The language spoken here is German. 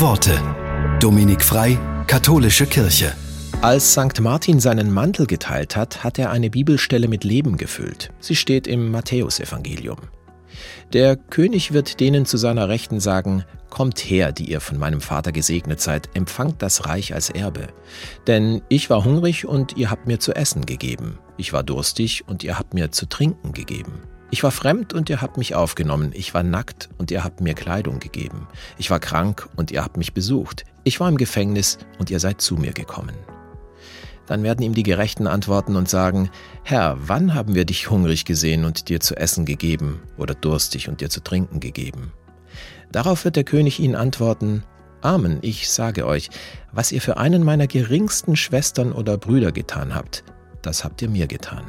Worte. Dominik Frei, Katholische Kirche. Als St. Martin seinen Mantel geteilt hat, hat er eine Bibelstelle mit Leben gefüllt. Sie steht im Matthäusevangelium. Der König wird denen zu seiner Rechten sagen, Kommt her, die ihr von meinem Vater gesegnet seid, empfangt das Reich als Erbe. Denn ich war hungrig und ihr habt mir zu essen gegeben. Ich war durstig und ihr habt mir zu trinken gegeben. Ich war fremd und ihr habt mich aufgenommen. Ich war nackt und ihr habt mir Kleidung gegeben. Ich war krank und ihr habt mich besucht. Ich war im Gefängnis und ihr seid zu mir gekommen. Dann werden ihm die Gerechten antworten und sagen, Herr, wann haben wir dich hungrig gesehen und dir zu essen gegeben oder durstig und dir zu trinken gegeben? Darauf wird der König ihnen antworten, Amen, ich sage euch, was ihr für einen meiner geringsten Schwestern oder Brüder getan habt, das habt ihr mir getan.